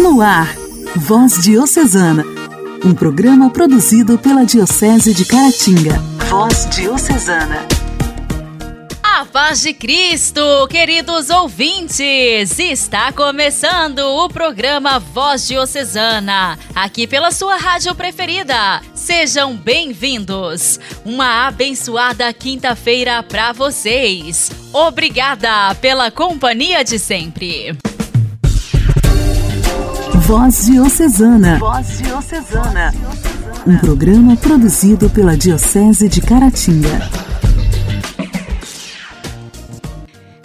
No ar, Voz Diocesana, um programa produzido pela Diocese de Caratinga. Voz Diocesana. A paz de Cristo, queridos ouvintes! Está começando o programa Voz Diocesana, aqui pela sua rádio preferida. Sejam bem-vindos! Uma abençoada quinta-feira para vocês. Obrigada pela companhia de sempre. Voz Diocesana. Voz Diocesana. Um programa produzido pela Diocese de Caratinga.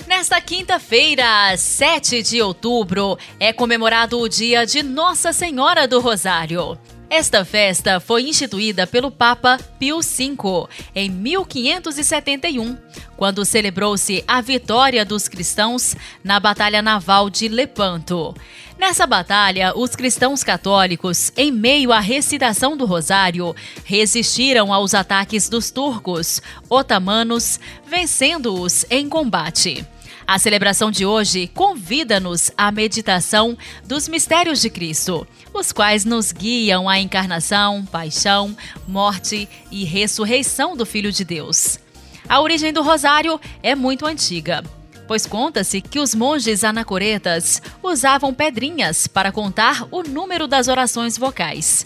Nesta quinta-feira, 7 de outubro, é comemorado o dia de Nossa Senhora do Rosário. Esta festa foi instituída pelo Papa Pio V em 1571, quando celebrou-se a vitória dos cristãos na Batalha Naval de Lepanto. Nessa batalha, os cristãos católicos, em meio à recitação do Rosário, resistiram aos ataques dos turcos otomanos, vencendo-os em combate. A celebração de hoje convida-nos à meditação dos mistérios de Cristo, os quais nos guiam à encarnação, paixão, morte e ressurreição do Filho de Deus. A origem do rosário é muito antiga, pois conta-se que os monges anacoretas usavam pedrinhas para contar o número das orações vocais.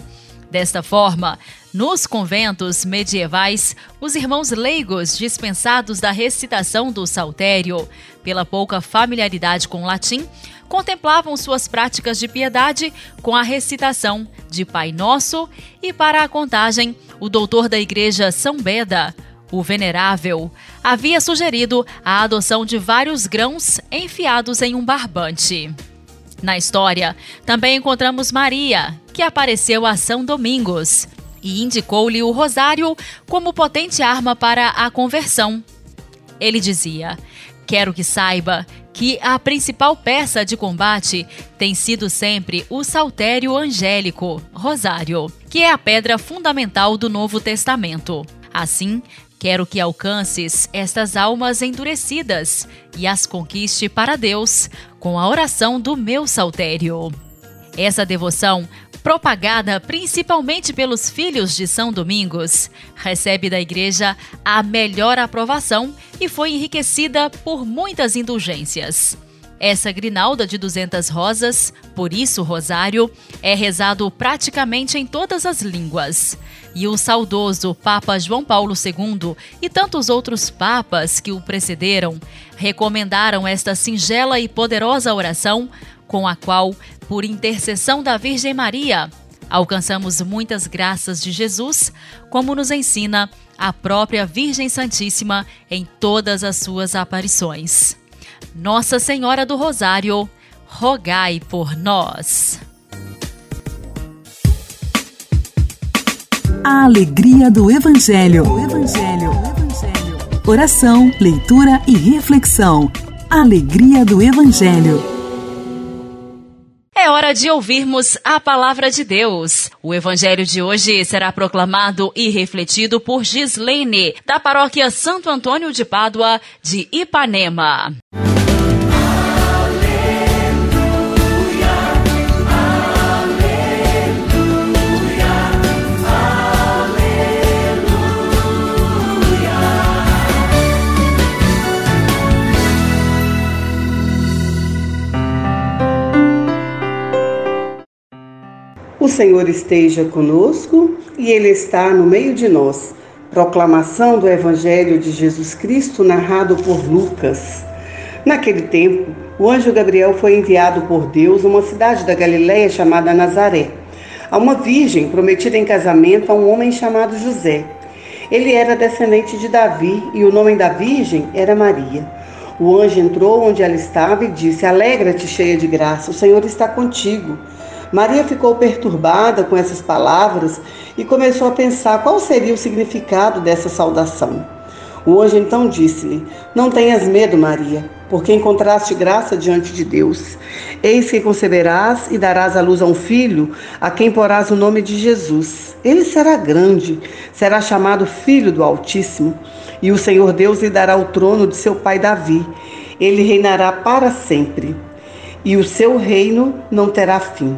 Desta forma, nos conventos medievais, os irmãos leigos dispensados da recitação do saltério, pela pouca familiaridade com o latim, contemplavam suas práticas de piedade com a recitação de Pai Nosso e para a contagem, o doutor da igreja São Beda, o Venerável, havia sugerido a adoção de vários grãos enfiados em um barbante. Na história, também encontramos Maria, que apareceu a São Domingos e indicou-lhe o rosário como potente arma para a conversão. Ele dizia: Quero que saiba que a principal peça de combate tem sido sempre o saltério angélico, rosário, que é a pedra fundamental do Novo Testamento. Assim, Quero que alcances estas almas endurecidas e as conquiste para Deus com a oração do meu saltério. Essa devoção, propagada principalmente pelos filhos de São Domingos, recebe da Igreja a melhor aprovação e foi enriquecida por muitas indulgências. Essa grinalda de 200 rosas, por isso rosário, é rezado praticamente em todas as línguas e o saudoso Papa João Paulo II e tantos outros papas que o precederam recomendaram esta singela e poderosa oração, com a qual, por intercessão da Virgem Maria, alcançamos muitas graças de Jesus, como nos ensina a própria Virgem Santíssima em todas as suas aparições. Nossa Senhora do Rosário, rogai por nós. A alegria do Evangelho. O Evangelho. Evangelho. Oração, leitura e reflexão. Alegria do Evangelho. É hora de ouvirmos a palavra de Deus. O evangelho de hoje será proclamado e refletido por Gislene, da paróquia Santo Antônio de Pádua, de Ipanema. Senhor esteja conosco e Ele está no meio de nós. Proclamação do Evangelho de Jesus Cristo narrado por Lucas. Naquele tempo, o anjo Gabriel foi enviado por Deus a uma cidade da Galiléia chamada Nazaré, a uma virgem prometida em casamento a um homem chamado José. Ele era descendente de Davi e o nome da virgem era Maria. O anjo entrou onde ela estava e disse: Alegra-te, cheia de graça, o Senhor está contigo. Maria ficou perturbada com essas palavras e começou a pensar qual seria o significado dessa saudação. O anjo então disse-lhe: Não tenhas medo, Maria, porque encontraste graça diante de Deus. Eis que conceberás e darás à luz a um filho, a quem porás o nome de Jesus. Ele será grande, será chamado Filho do Altíssimo, e o Senhor Deus lhe dará o trono de seu pai Davi. Ele reinará para sempre e o seu reino não terá fim.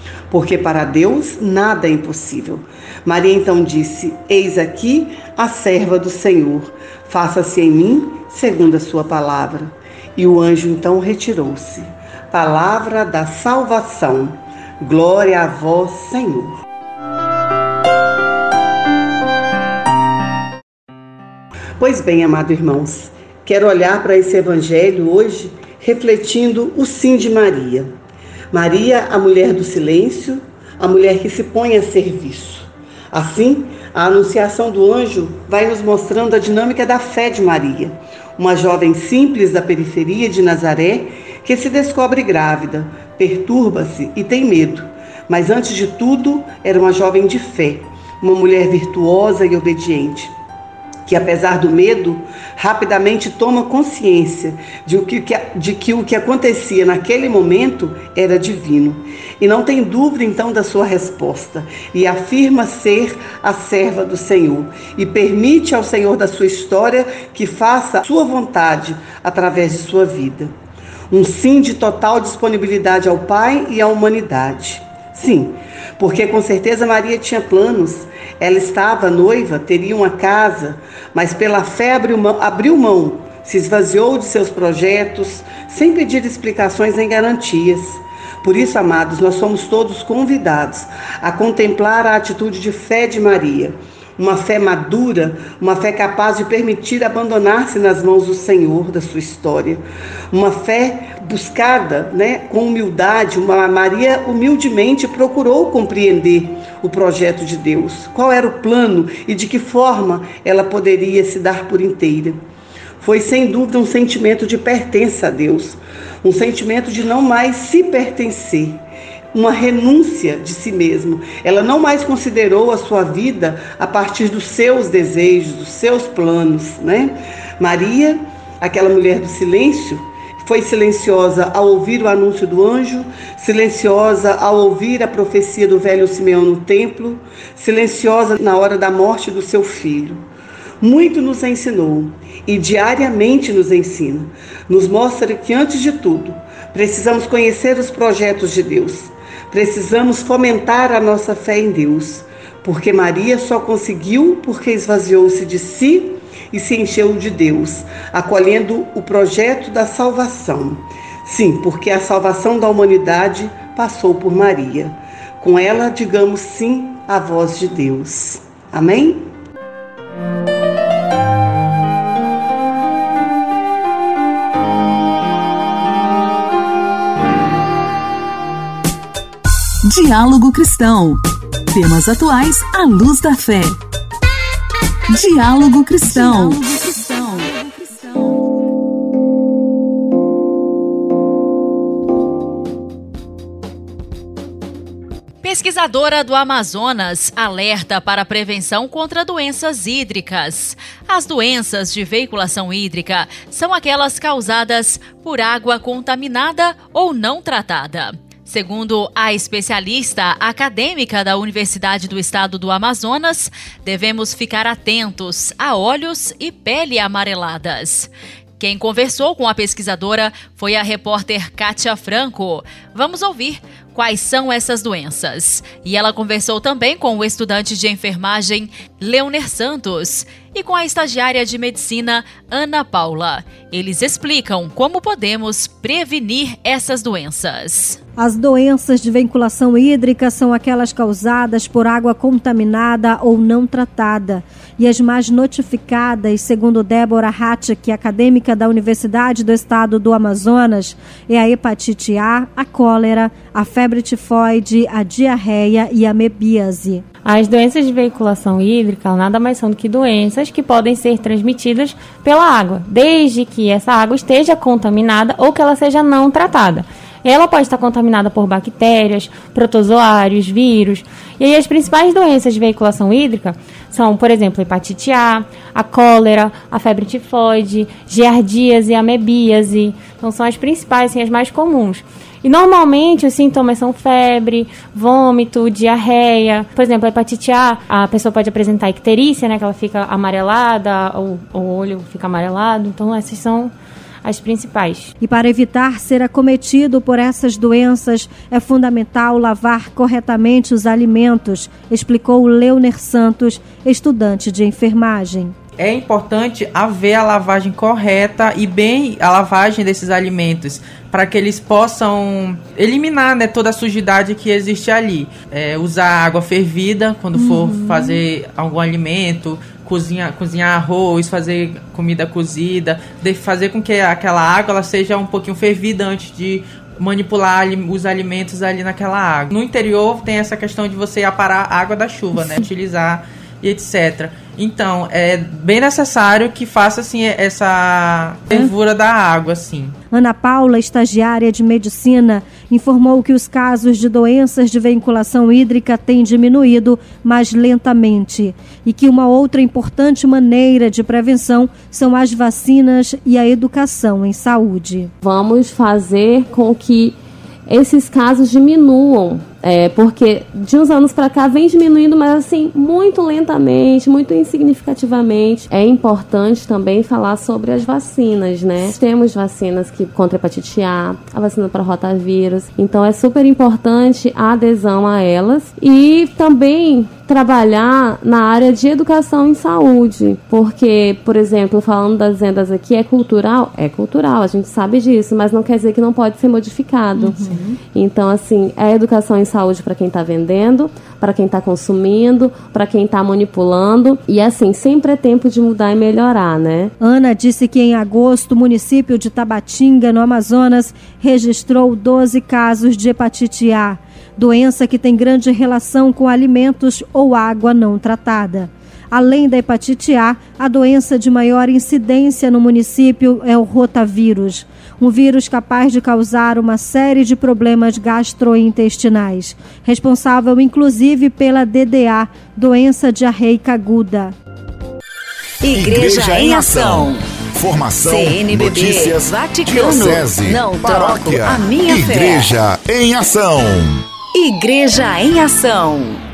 porque para Deus nada é impossível. Maria então disse: Eis aqui a serva do Senhor, faça-se em mim segundo a sua palavra. E o anjo então retirou-se palavra da salvação. Glória a vós, Senhor. Pois bem, amados irmãos, quero olhar para esse evangelho hoje refletindo o sim de Maria. Maria, a mulher do silêncio, a mulher que se põe a serviço. Assim, a anunciação do anjo vai nos mostrando a dinâmica da fé de Maria, uma jovem simples da periferia de Nazaré que se descobre grávida, perturba-se e tem medo. Mas antes de tudo, era uma jovem de fé, uma mulher virtuosa e obediente, que apesar do medo, rapidamente toma consciência de, que, de que o que acontecia naquele momento era divino. E não tem dúvida então da sua resposta, e afirma ser a serva do Senhor, e permite ao Senhor da sua história que faça sua vontade através de sua vida. Um sim de total disponibilidade ao Pai e à humanidade. Sim, porque com certeza Maria tinha planos. Ela estava noiva, teria uma casa, mas pela fé abriu mão, se esvaziou de seus projetos, sem pedir explicações nem garantias. Por isso, amados, nós somos todos convidados a contemplar a atitude de fé de Maria uma fé madura, uma fé capaz de permitir abandonar-se nas mãos do Senhor da sua história, uma fé buscada, né, com humildade. Uma Maria humildemente procurou compreender o projeto de Deus, qual era o plano e de que forma ela poderia se dar por inteira. Foi sem dúvida um sentimento de pertença a Deus, um sentimento de não mais se pertencer uma renúncia de si mesmo. Ela não mais considerou a sua vida a partir dos seus desejos, dos seus planos, né? Maria, aquela mulher do silêncio, foi silenciosa ao ouvir o anúncio do anjo, silenciosa ao ouvir a profecia do velho Simeão no templo, silenciosa na hora da morte do seu filho. Muito nos ensinou e diariamente nos ensina. Nos mostra que, antes de tudo, precisamos conhecer os projetos de Deus Precisamos fomentar a nossa fé em Deus, porque Maria só conseguiu porque esvaziou-se de si e se encheu de Deus, acolhendo o projeto da salvação. Sim, porque a salvação da humanidade passou por Maria. Com ela, digamos sim à voz de Deus. Amém? Diálogo Cristão. Temas atuais à luz da fé. Diálogo Cristão. Pesquisadora do Amazonas alerta para a prevenção contra doenças hídricas. As doenças de veiculação hídrica são aquelas causadas por água contaminada ou não tratada. Segundo a especialista acadêmica da Universidade do Estado do Amazonas, devemos ficar atentos a olhos e pele amareladas. Quem conversou com a pesquisadora foi a repórter Kátia Franco. Vamos ouvir quais são essas doenças. E ela conversou também com o estudante de enfermagem Leoner Santos e com a estagiária de medicina Ana Paula. Eles explicam como podemos prevenir essas doenças. As doenças de vinculação hídrica são aquelas causadas por água contaminada ou não tratada. E as mais notificadas, segundo Débora Hatchek, acadêmica da Universidade do Estado do Amazonas, é a hepatite A, a cólera, a febre tifoide, a diarreia e a mebíase. As doenças de veiculação hídrica nada mais são do que doenças que podem ser transmitidas pela água, desde que essa água esteja contaminada ou que ela seja não tratada. ela pode estar contaminada por bactérias, protozoários, vírus. E aí as principais doenças de veiculação hídrica são, por exemplo, hepatite A, a cólera, a febre tifoide, giardíase, amebíase. Então são as principais, assim, as mais comuns. E normalmente os sintomas são febre, vômito, diarreia. Por exemplo, a hepatite A, a pessoa pode apresentar icterícia, né? Que ela fica amarelada, ou o olho fica amarelado. Então essas são as principais. E para evitar ser acometido por essas doenças, é fundamental lavar corretamente os alimentos, explicou Leoner Santos, estudante de enfermagem é importante haver a lavagem correta e bem a lavagem desses alimentos para que eles possam eliminar né, toda a sujidade que existe ali. É, usar água fervida quando uhum. for fazer algum alimento, cozinhar, cozinhar arroz, fazer comida cozida, fazer com que aquela água ela seja um pouquinho fervida antes de manipular os alimentos ali naquela água. No interior tem essa questão de você aparar a água da chuva, né? Utilizar e etc. Então, é bem necessário que faça assim essa fervura da água, assim. Ana Paula, estagiária de medicina, informou que os casos de doenças de veiculação hídrica têm diminuído, mas lentamente, e que uma outra importante maneira de prevenção são as vacinas e a educação em saúde. Vamos fazer com que esses casos diminuam é, porque de uns anos para cá vem diminuindo, mas assim, muito lentamente, muito insignificativamente. É importante também falar sobre as vacinas, né? Temos vacinas que contra hepatite A, a vacina para rotavírus. Então é super importante a adesão a elas e também trabalhar na área de educação em saúde, porque, por exemplo, falando das vendas aqui, é cultural? É cultural, a gente sabe disso, mas não quer dizer que não pode ser modificado. Uhum. Então, assim, é educação em saúde para quem está vendendo, para quem está consumindo, para quem está manipulando. E assim, sempre é tempo de mudar e melhorar, né? Ana disse que em agosto o município de Tabatinga, no Amazonas, registrou 12 casos de hepatite A, doença que tem grande relação com alimentos ou água não tratada. Além da hepatite A, a doença de maior incidência no município é o rotavírus, um vírus capaz de causar uma série de problemas gastrointestinais, responsável inclusive pela DDA, doença diarreica aguda. Igreja, Igreja em Ação. Formação, CNBB, notícias, Vaticano, diocese, não paróquia, a minha Igreja fé. em Ação. Igreja em Ação.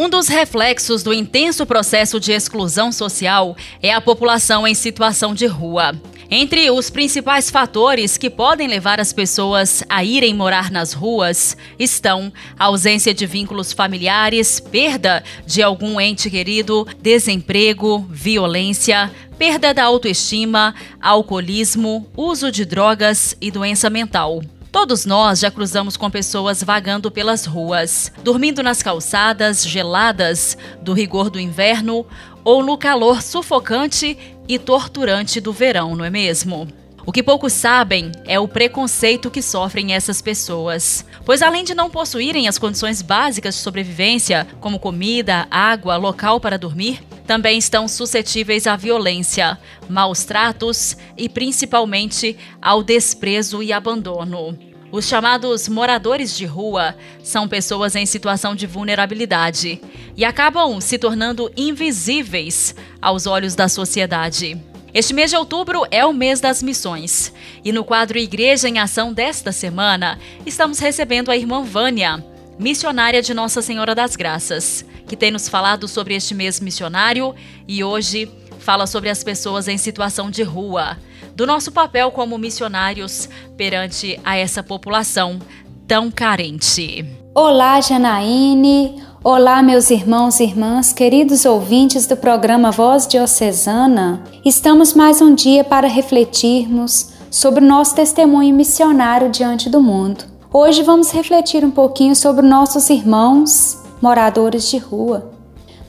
Um dos reflexos do intenso processo de exclusão social é a população em situação de rua. Entre os principais fatores que podem levar as pessoas a irem morar nas ruas estão a ausência de vínculos familiares, perda de algum ente querido, desemprego, violência, perda da autoestima, alcoolismo, uso de drogas e doença mental. Todos nós já cruzamos com pessoas vagando pelas ruas, dormindo nas calçadas geladas do rigor do inverno ou no calor sufocante e torturante do verão, não é mesmo? O que poucos sabem é o preconceito que sofrem essas pessoas, pois além de não possuírem as condições básicas de sobrevivência, como comida, água, local para dormir, também estão suscetíveis à violência, maus tratos e principalmente ao desprezo e abandono. Os chamados moradores de rua são pessoas em situação de vulnerabilidade e acabam se tornando invisíveis aos olhos da sociedade. Este mês de outubro é o mês das missões. E no quadro Igreja em Ação desta semana, estamos recebendo a irmã Vânia, missionária de Nossa Senhora das Graças, que tem nos falado sobre este mês missionário e hoje fala sobre as pessoas em situação de rua, do nosso papel como missionários perante a essa população tão carente. Olá, Janaíne. Olá, meus irmãos e irmãs, queridos ouvintes do programa Voz Diocesana. Estamos mais um dia para refletirmos sobre o nosso testemunho missionário diante do mundo. Hoje vamos refletir um pouquinho sobre nossos irmãos moradores de rua.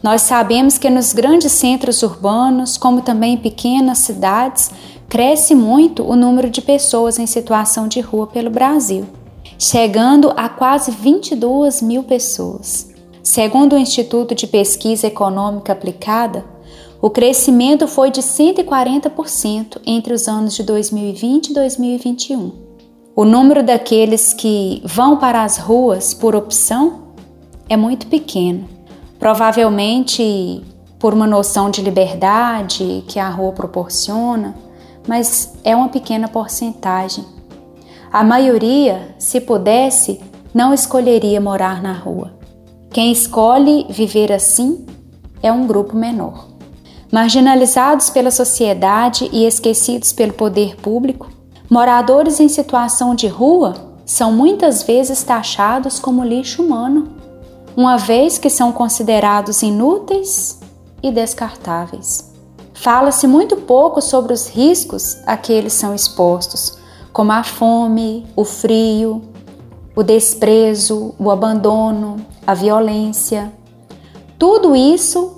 Nós sabemos que nos grandes centros urbanos, como também em pequenas cidades, cresce muito o número de pessoas em situação de rua pelo Brasil, chegando a quase 22 mil pessoas. Segundo o Instituto de Pesquisa Econômica Aplicada, o crescimento foi de 140% entre os anos de 2020 e 2021. o número daqueles que vão para as ruas por opção é muito pequeno. Provavelmente por uma noção de liberdade que a rua proporciona, mas é uma pequena porcentagem. A maioria, se pudesse, não escolheria morar na rua. Quem escolhe viver assim é um grupo menor. Marginalizados pela sociedade e esquecidos pelo poder público, moradores em situação de rua são muitas vezes taxados como lixo humano, uma vez que são considerados inúteis e descartáveis. Fala-se muito pouco sobre os riscos a que eles são expostos, como a fome, o frio, o desprezo, o abandono, a violência. Tudo isso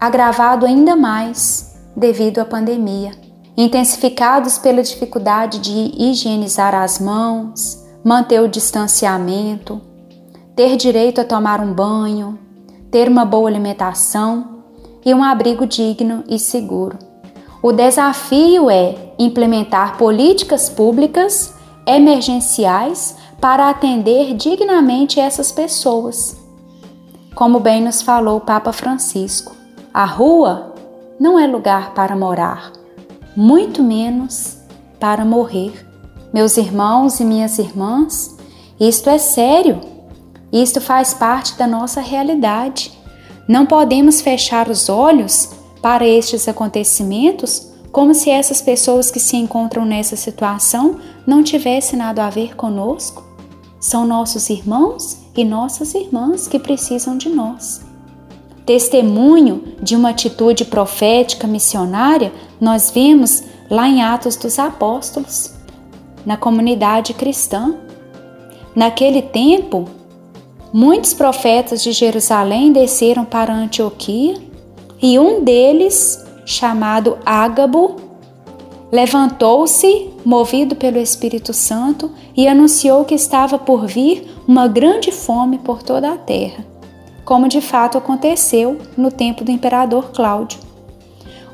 agravado ainda mais devido à pandemia, intensificados pela dificuldade de higienizar as mãos, manter o distanciamento, ter direito a tomar um banho, ter uma boa alimentação e um abrigo digno e seguro. O desafio é implementar políticas públicas emergenciais para atender dignamente essas pessoas. Como bem nos falou o Papa Francisco, a rua não é lugar para morar, muito menos para morrer. Meus irmãos e minhas irmãs, isto é sério. Isto faz parte da nossa realidade. Não podemos fechar os olhos para estes acontecimentos como se essas pessoas que se encontram nessa situação não tivessem nada a ver conosco. São nossos irmãos e nossas irmãs que precisam de nós. Testemunho de uma atitude profética missionária, nós vemos lá em Atos dos Apóstolos, na comunidade cristã. Naquele tempo, muitos profetas de Jerusalém desceram para Antioquia e um deles, chamado Ágabo, levantou-se, movido pelo Espírito Santo, e anunciou que estava por vir uma grande fome por toda a terra como de fato aconteceu no tempo do imperador Cláudio.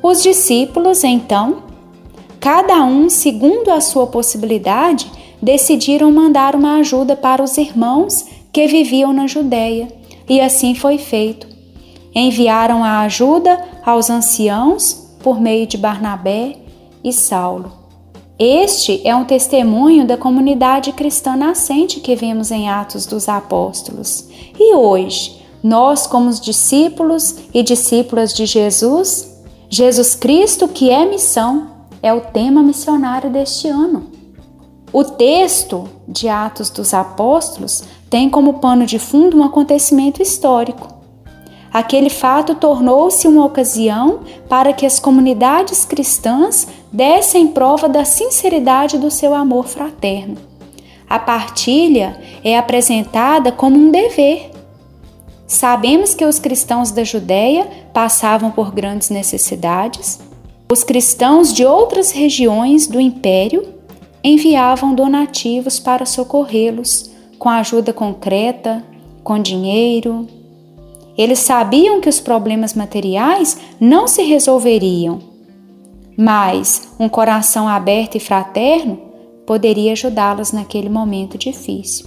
Os discípulos, então, cada um segundo a sua possibilidade, decidiram mandar uma ajuda para os irmãos que viviam na Judéia, e assim foi feito. Enviaram a ajuda aos anciãos por meio de Barnabé e Saulo. Este é um testemunho da comunidade cristã nascente que vemos em Atos dos Apóstolos. E hoje, nós, como os discípulos e discípulas de Jesus, Jesus Cristo, que é missão, é o tema missionário deste ano. O texto de Atos dos Apóstolos tem como pano de fundo um acontecimento histórico. Aquele fato tornou-se uma ocasião para que as comunidades cristãs dessem prova da sinceridade do seu amor fraterno. A partilha é apresentada como um dever Sabemos que os cristãos da Judéia passavam por grandes necessidades. Os cristãos de outras regiões do império enviavam donativos para socorrê-los, com ajuda concreta, com dinheiro. Eles sabiam que os problemas materiais não se resolveriam, mas um coração aberto e fraterno poderia ajudá-los naquele momento difícil.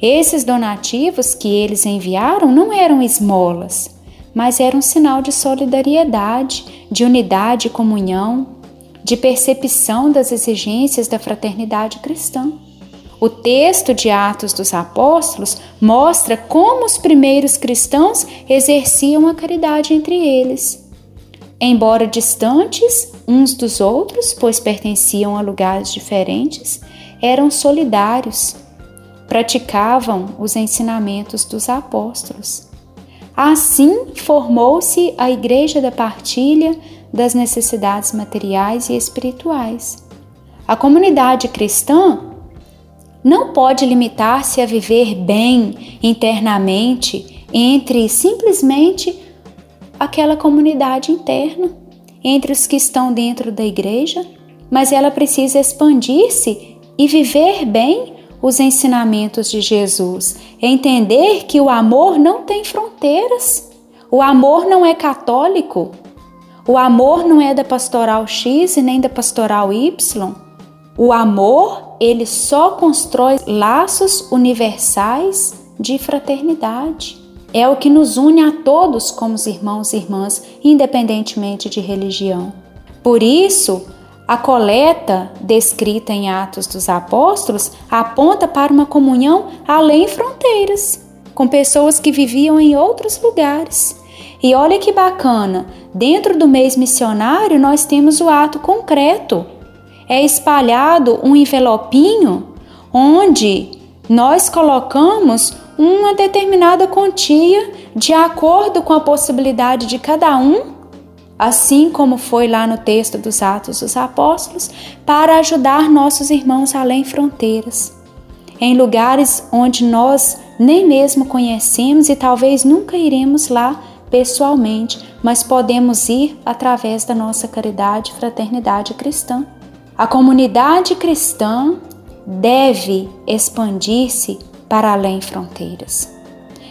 Esses donativos que eles enviaram não eram esmolas, mas eram um sinal de solidariedade, de unidade e comunhão, de percepção das exigências da fraternidade cristã. O texto de Atos dos Apóstolos mostra como os primeiros cristãos exerciam a caridade entre eles. Embora distantes uns dos outros, pois pertenciam a lugares diferentes, eram solidários praticavam os ensinamentos dos apóstolos. Assim formou-se a Igreja da Partilha das necessidades materiais e espirituais. A comunidade cristã não pode limitar-se a viver bem internamente entre simplesmente aquela comunidade interna, entre os que estão dentro da igreja, mas ela precisa expandir-se e viver bem os ensinamentos de Jesus, entender que o amor não tem fronteiras. O amor não é católico. O amor não é da pastoral X e nem da pastoral Y. O amor, ele só constrói laços universais de fraternidade. É o que nos une a todos como irmãos e irmãs, independentemente de religião. Por isso, a coleta descrita em Atos dos Apóstolos aponta para uma comunhão além fronteiras, com pessoas que viviam em outros lugares. E olha que bacana, dentro do mês missionário nós temos o ato concreto. É espalhado um envelopinho onde nós colocamos uma determinada quantia de acordo com a possibilidade de cada um, assim como foi lá no texto dos Atos dos Apóstolos, para ajudar nossos irmãos além fronteiras, em lugares onde nós nem mesmo conhecemos e talvez nunca iremos lá pessoalmente, mas podemos ir através da nossa caridade e fraternidade cristã. A comunidade cristã deve expandir-se para além fronteiras.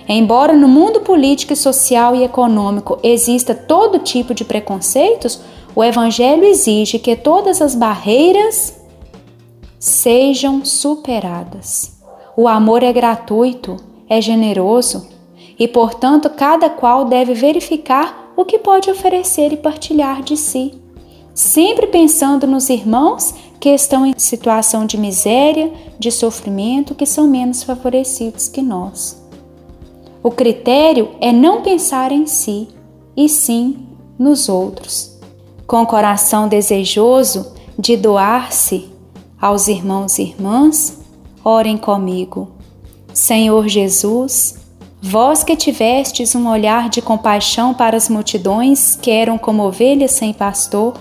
Embora no mundo político, social e econômico exista todo tipo de preconceitos, o Evangelho exige que todas as barreiras sejam superadas. O amor é gratuito, é generoso e, portanto, cada qual deve verificar o que pode oferecer e partilhar de si, sempre pensando nos irmãos que estão em situação de miséria, de sofrimento, que são menos favorecidos que nós. O critério é não pensar em si, e sim nos outros. Com o coração desejoso de doar-se aos irmãos e irmãs, orem comigo. Senhor Jesus, vós que tivestes um olhar de compaixão para as multidões que eram como ovelhas sem pastor,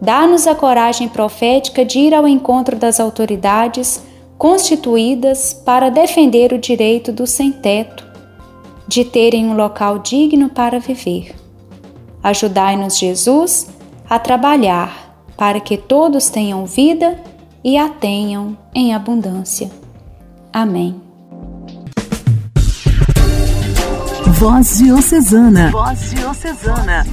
Dá-nos a coragem profética de ir ao encontro das autoridades constituídas para defender o direito do sem-teto, de terem um local digno para viver. Ajudai-nos, Jesus, a trabalhar para que todos tenham vida e a tenham em abundância. Amém. Voz Diocesana. Voz Diocesana.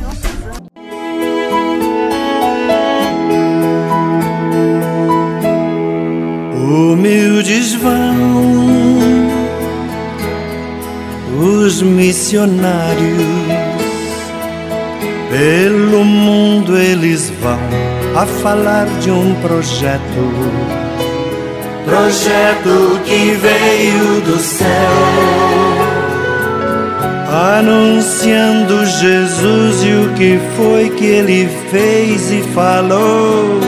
Humildes vão os missionários, pelo mundo eles vão a falar de um projeto. Projeto que veio do céu, anunciando Jesus e o que foi que ele fez e falou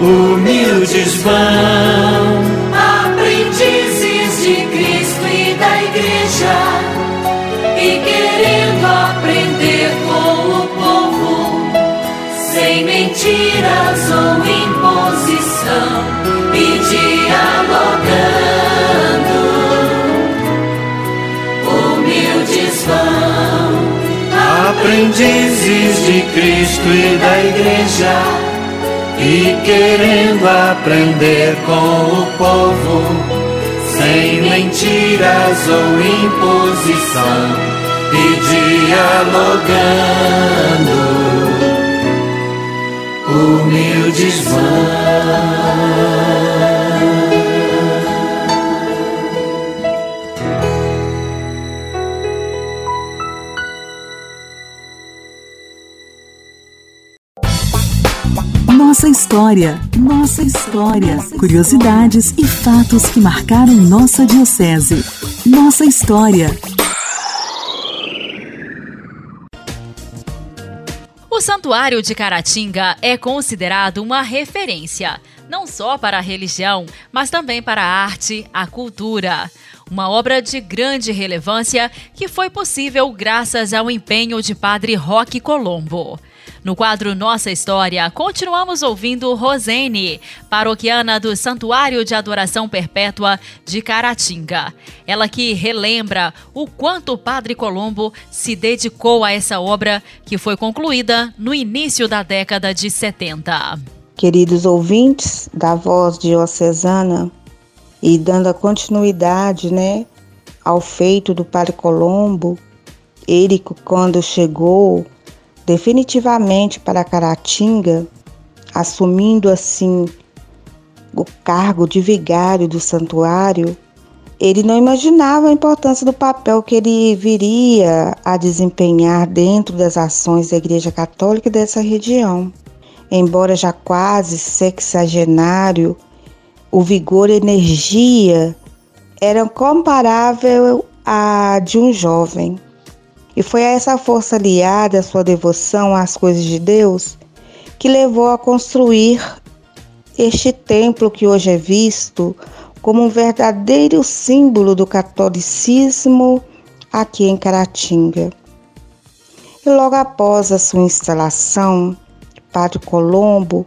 humildes vão, aprendizes de Cristo e da Igreja, e querendo aprender com o povo, sem mentiras ou imposição, e dialogando, humildes vão, aprendizes de Cristo e da Igreja e querendo aprender com o povo, sem mentiras ou imposição, e dialogando, humildes vão. História, nossa história, curiosidades e fatos que marcaram nossa diocese. Nossa história. O Santuário de Caratinga é considerado uma referência, não só para a religião, mas também para a arte, a cultura. Uma obra de grande relevância que foi possível graças ao empenho de Padre Roque Colombo. No quadro Nossa História, continuamos ouvindo Rosene, paroquiana do Santuário de Adoração Perpétua de Caratinga. Ela que relembra o quanto o Padre Colombo se dedicou a essa obra que foi concluída no início da década de 70. Queridos ouvintes da Voz Diocesana, e dando a continuidade, né, ao feito do Padre Colombo, ele quando chegou definitivamente para Caratinga, assumindo assim o cargo de vigário do santuário, ele não imaginava a importância do papel que ele viria a desempenhar dentro das ações da Igreja Católica dessa região. Embora já quase sexagenário, o vigor e energia eram comparável à de um jovem. E foi essa força aliada à sua devoção às coisas de Deus que levou a construir este templo que hoje é visto como um verdadeiro símbolo do catolicismo aqui em Caratinga. E logo após a sua instalação, Padre Colombo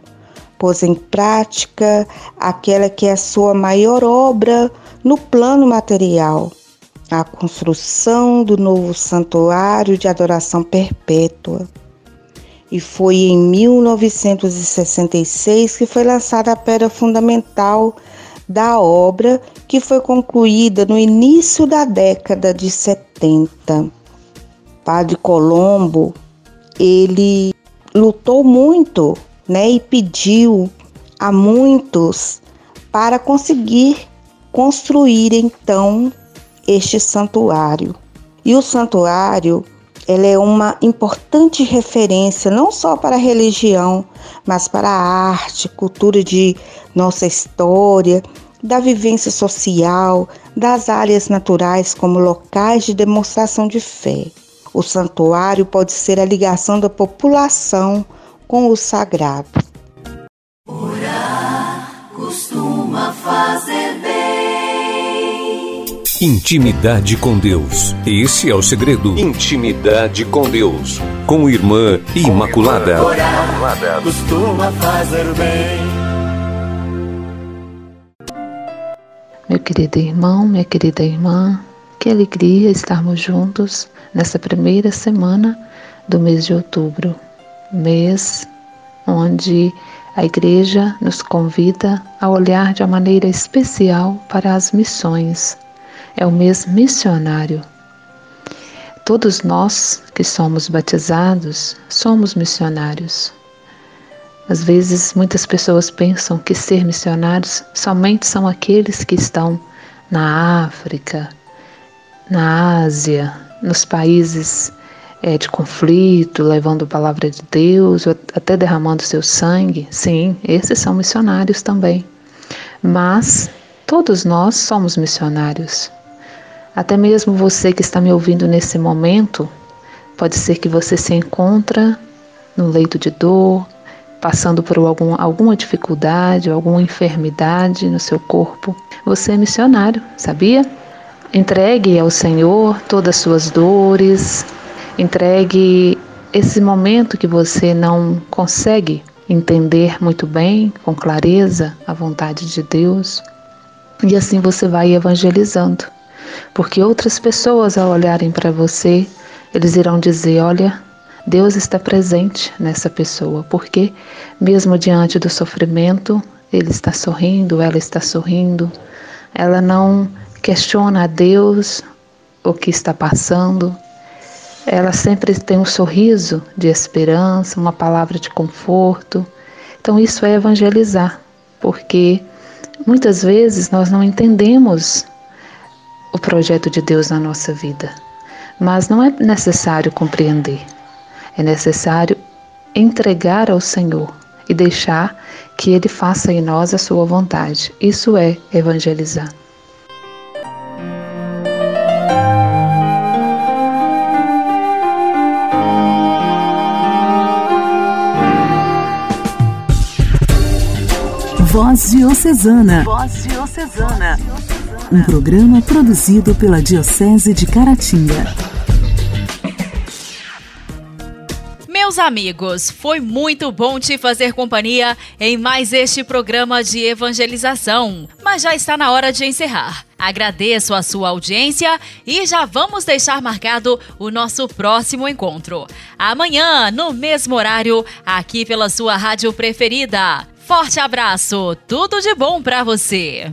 pôs em prática aquela que é a sua maior obra no plano material, a construção do novo santuário de adoração perpétua. E foi em 1966 que foi lançada a pedra fundamental da obra, que foi concluída no início da década de 70. Padre Colombo, ele lutou muito, né, e pediu a muitos para conseguir construir então este santuário. E o santuário ela é uma importante referência não só para a religião, mas para a arte, cultura de nossa história, da vivência social, das áreas naturais como locais de demonstração de fé. O santuário pode ser a ligação da população com o sagrado. Orar costuma fazer Intimidade com Deus. Esse é o segredo. Intimidade com Deus. Com Irmã Imaculada. Orar costuma fazer bem. Meu querido irmão, minha querida irmã, que alegria estarmos juntos nessa primeira semana do mês de outubro, mês onde a Igreja nos convida a olhar de uma maneira especial para as missões. É o mês missionário. Todos nós que somos batizados somos missionários. Às vezes, muitas pessoas pensam que ser missionários somente são aqueles que estão na África, na Ásia, nos países é, de conflito, levando a palavra de Deus, até derramando seu sangue. Sim, esses são missionários também. Mas todos nós somos missionários. Até mesmo você que está me ouvindo nesse momento, pode ser que você se encontra no leito de dor, passando por algum, alguma dificuldade, alguma enfermidade no seu corpo. Você é missionário, sabia? Entregue ao Senhor todas as suas dores, entregue esse momento que você não consegue entender muito bem, com clareza, a vontade de Deus. E assim você vai evangelizando. Porque outras pessoas, ao olharem para você, eles irão dizer: Olha, Deus está presente nessa pessoa. Porque, mesmo diante do sofrimento, ele está sorrindo, ela está sorrindo, ela não questiona a Deus o que está passando. Ela sempre tem um sorriso de esperança, uma palavra de conforto. Então, isso é evangelizar, porque muitas vezes nós não entendemos o projeto de Deus na nossa vida, mas não é necessário compreender, é necessário entregar ao Senhor e deixar que Ele faça em nós a sua vontade. Isso é evangelizar. Voz Diocesana. Voz Diocesana. Um programa produzido pela Diocese de Caratinga. Meus amigos, foi muito bom te fazer companhia em mais este programa de evangelização, mas já está na hora de encerrar. Agradeço a sua audiência e já vamos deixar marcado o nosso próximo encontro. Amanhã, no mesmo horário, aqui pela sua rádio preferida. Forte abraço, tudo de bom para você.